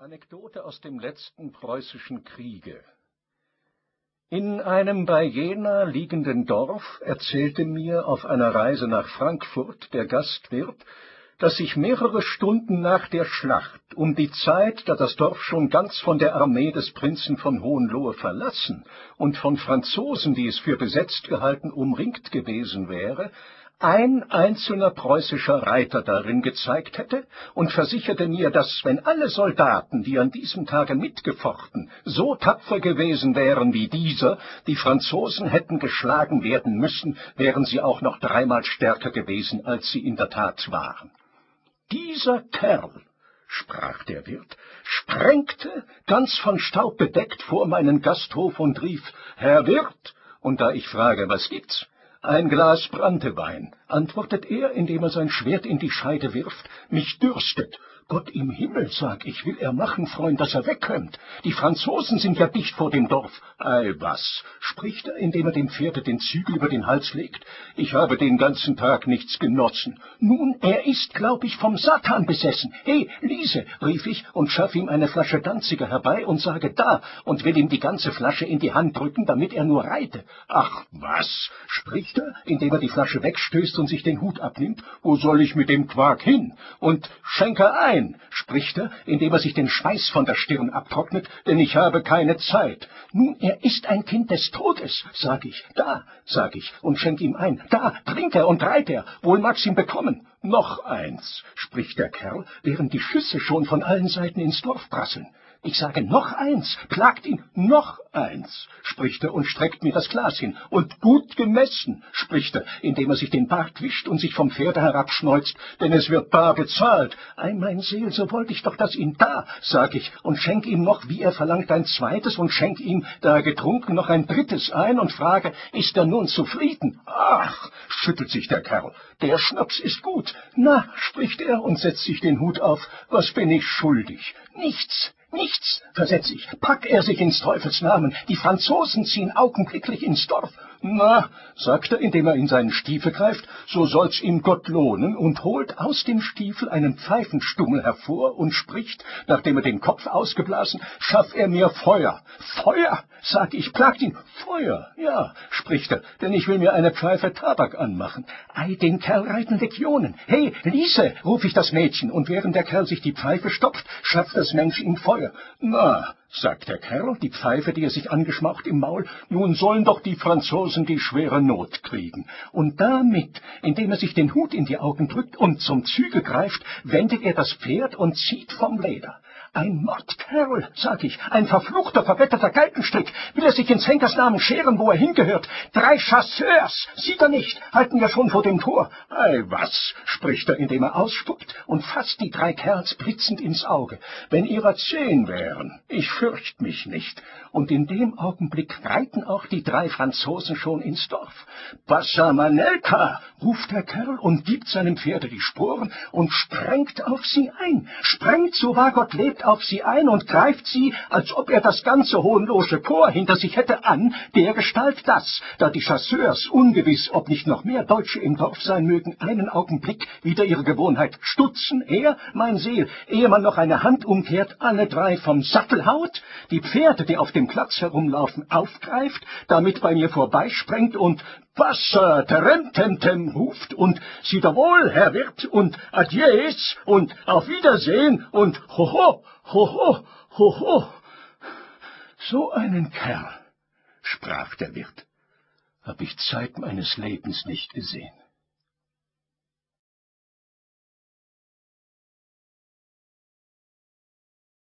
Anekdote aus dem letzten preußischen Kriege. In einem bei Jena liegenden Dorf erzählte mir auf einer Reise nach Frankfurt der Gastwirt, dass sich mehrere Stunden nach der Schlacht, um die Zeit, da das Dorf schon ganz von der Armee des Prinzen von Hohenlohe verlassen und von Franzosen, die es für besetzt gehalten, umringt gewesen wäre, ein einzelner preußischer Reiter darin gezeigt hätte und versicherte mir, dass, wenn alle Soldaten, die an diesem Tage mitgefochten, so tapfer gewesen wären wie dieser, die Franzosen hätten geschlagen werden müssen, wären sie auch noch dreimal stärker gewesen, als sie in der Tat waren. Dieser Kerl, sprach der Wirt, sprengte, ganz von Staub bedeckt, vor meinen Gasthof und rief, Herr Wirt, und da ich frage, was gibt's? Ein Glas Brantewein, antwortet er, indem er sein Schwert in die Scheide wirft, mich dürstet. Gott im Himmel, sag ich, will er machen, Freund, dass er wegkömmt. Die Franzosen sind ja dicht vor dem Dorf. Ei, was, spricht er, indem er dem Pferde den Zügel über den Hals legt. Ich habe den ganzen Tag nichts genossen. Nun, er ist, glaub ich, vom Satan besessen. He, Liese, rief ich und schaff ihm eine Flasche Danziger herbei und sage da und will ihm die ganze Flasche in die Hand drücken, damit er nur reite. Ach, was, spricht er, indem er die Flasche wegstößt und sich den Hut abnimmt. Wo soll ich mit dem Quark hin? Und schenke ein Nein, spricht er, indem er sich den Schweiß von der Stirn abtrocknet, denn ich habe keine Zeit. Nun, er ist ein Kind des Todes, sag ich. Da, sag ich, und schenk ihm ein. Da, trinkt er und reit er, wohl mag's ihm bekommen. Noch eins, spricht der Kerl, während die Schüsse schon von allen Seiten ins Dorf prasseln. Ich sage noch eins, plagt ihn, noch eins, spricht er und streckt mir das Glas hin. Und gut gemessen, spricht er, indem er sich den Bart wischt und sich vom Pferde herabschneuzt, denn es wird bar bezahlt. Ei, mein Seel, so wollte ich doch das ihm da, sag ich, und schenk ihm noch, wie er verlangt, ein zweites und schenk ihm, da er getrunken, noch ein drittes ein und frage, ist er nun zufrieden? Ach, schüttelt sich der Kerl, der Schnaps ist gut. Na, spricht er und setzt sich den Hut auf, was bin ich schuldig? Nichts, Nichts, versetz ich. Pack er sich ins Teufels Namen. Die Franzosen ziehen augenblicklich ins Dorf. Na, sagt er, indem er in seinen Stiefel greift, so soll's ihm Gott lohnen und holt aus dem Stiefel einen Pfeifenstummel hervor und spricht, nachdem er den Kopf ausgeblasen, schaff er mir Feuer. Feuer, sag ich, plagt ihn. Feuer, ja, spricht er, denn ich will mir eine Pfeife Tabak anmachen. Ei, den Kerl reiten Legionen. Hey, Liese, ruf ich das Mädchen, und während der Kerl sich die Pfeife stopft, schafft das Mensch ihm Feuer. Na, sagt der Kerl, die Pfeife, die er sich angeschmaucht im Maul, nun sollen doch die Franzosen die schwere Not kriegen. Und damit, indem er sich den Hut in die Augen drückt und zum Zügel greift, wendet er das Pferd und zieht vom Leder. Ein Mordkerl, sag ich, ein verfluchter, verwetterter Galgenstrick. Will er sich ins Henkers Namen scheren, wo er hingehört? Drei Chasseurs, sieht er nicht, halten ja schon vor dem Tor. Ei, was, spricht er, indem er ausspuckt und fasst die drei Kerls blitzend ins Auge. Wenn ihrer zehn wären, ich fürcht mich nicht. Und in dem Augenblick reiten auch die drei Franzosen schon ins Dorf. Passa Manelka, ruft der Kerl und gibt seinem Pferde die Sporen und sprengt auf sie ein. Sprengt, so wahr Gott lebt, auf sie ein und greift sie, als ob er das ganze hohenlosche Korps hinter sich hätte, an, dergestalt dass, da die Chasseurs, ungewiss, ob nicht noch mehr Deutsche im Dorf sein mögen, einen Augenblick wieder ihre Gewohnheit stutzen, er, mein Seel, ehe man noch eine Hand umkehrt, alle drei vom Sattel haut, die Pferde, die auf dem Platz herumlaufen, aufgreift, damit bei mir vorbeisprengt und Wasser, Teremtemtem ruft und Sieht wohl, Herr Wirt, und Adieus und auf Wiedersehen und hoho, hoho, hoho. So einen Kerl, sprach der Wirt, hab ich Zeit meines Lebens nicht gesehen.